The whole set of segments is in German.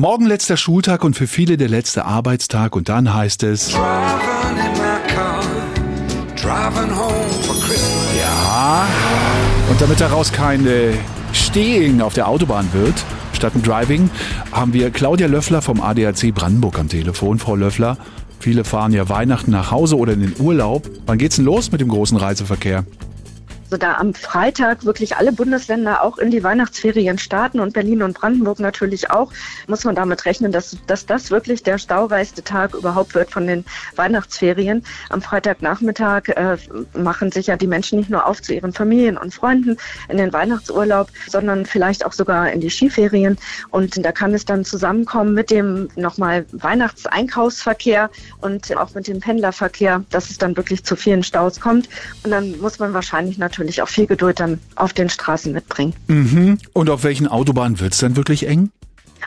Morgen letzter Schultag und für viele der letzte Arbeitstag und dann heißt es. Ja. Und damit daraus keine Stehing auf der Autobahn wird, statt ein Driving, haben wir Claudia Löffler vom ADAC Brandenburg am Telefon. Frau Löffler, viele fahren ja Weihnachten nach Hause oder in den Urlaub. Wann geht's denn los mit dem großen Reiseverkehr? Also da am Freitag wirklich alle Bundesländer auch in die Weihnachtsferien starten und Berlin und Brandenburg natürlich auch, muss man damit rechnen, dass, dass das wirklich der staureichste Tag überhaupt wird von den Weihnachtsferien. Am Freitagnachmittag äh, machen sich ja die Menschen nicht nur auf zu ihren Familien und Freunden in den Weihnachtsurlaub, sondern vielleicht auch sogar in die Skiferien. Und da kann es dann zusammenkommen mit dem nochmal Weihnachtseinkaufsverkehr und auch mit dem Pendlerverkehr, dass es dann wirklich zu vielen Staus kommt. Und dann muss man wahrscheinlich natürlich natürlich auch viel Geduld dann auf den Straßen mitbringen. Mhm. Und auf welchen Autobahnen wird es dann wirklich eng?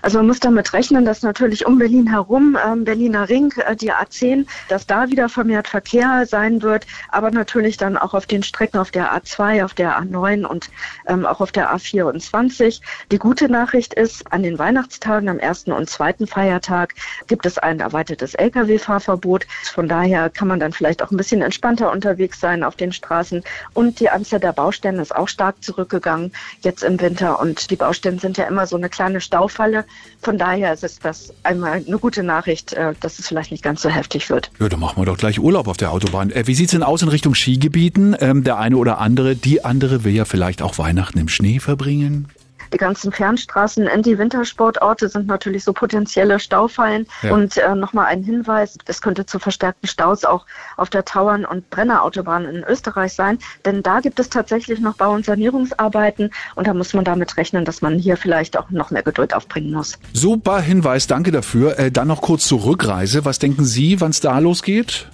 Also man muss damit rechnen, dass natürlich um Berlin herum, ähm, Berliner Ring, äh, die A10, dass da wieder vermehrt Verkehr sein wird, aber natürlich dann auch auf den Strecken auf der A2, auf der A9 und ähm, auch auf der A24. Die gute Nachricht ist, an den Weihnachtstagen, am ersten und zweiten Feiertag, gibt es ein erweitertes Lkw-Fahrverbot. Von daher kann man dann vielleicht auch ein bisschen entspannter unterwegs sein auf den Straßen. Und die Anzahl der Baustellen ist auch stark zurückgegangen jetzt im Winter. Und die Baustellen sind ja immer so eine kleine Staufalle. Von daher ist das einmal eine gute Nachricht, äh, dass es vielleicht nicht ganz so heftig wird. Ja, dann machen wir doch gleich Urlaub auf der Autobahn. Äh, wie sieht's denn aus in Richtung Skigebieten? Ähm, der eine oder andere, die andere will ja vielleicht auch Weihnachten im Schnee verbringen. Die ganzen Fernstraßen in die Wintersportorte sind natürlich so potenzielle Staufallen. Ja. Und äh, nochmal ein Hinweis, es könnte zu verstärkten Staus auch auf der Tauern- und Brennerautobahn in Österreich sein. Denn da gibt es tatsächlich noch Bau- und Sanierungsarbeiten. Und da muss man damit rechnen, dass man hier vielleicht auch noch mehr Geduld aufbringen muss. Super Hinweis, danke dafür. Äh, dann noch kurz zur Rückreise. Was denken Sie, wann es da losgeht?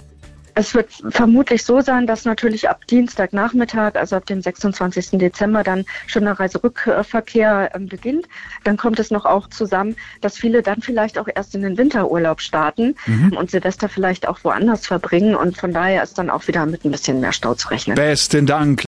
Es wird vermutlich so sein, dass natürlich ab Dienstagnachmittag, also ab dem 26. Dezember, dann schon der Reiserückverkehr ähm, beginnt. Dann kommt es noch auch zusammen, dass viele dann vielleicht auch erst in den Winterurlaub starten mhm. und Silvester vielleicht auch woanders verbringen. Und von daher ist dann auch wieder mit ein bisschen mehr Stau zu rechnen. Besten Dank.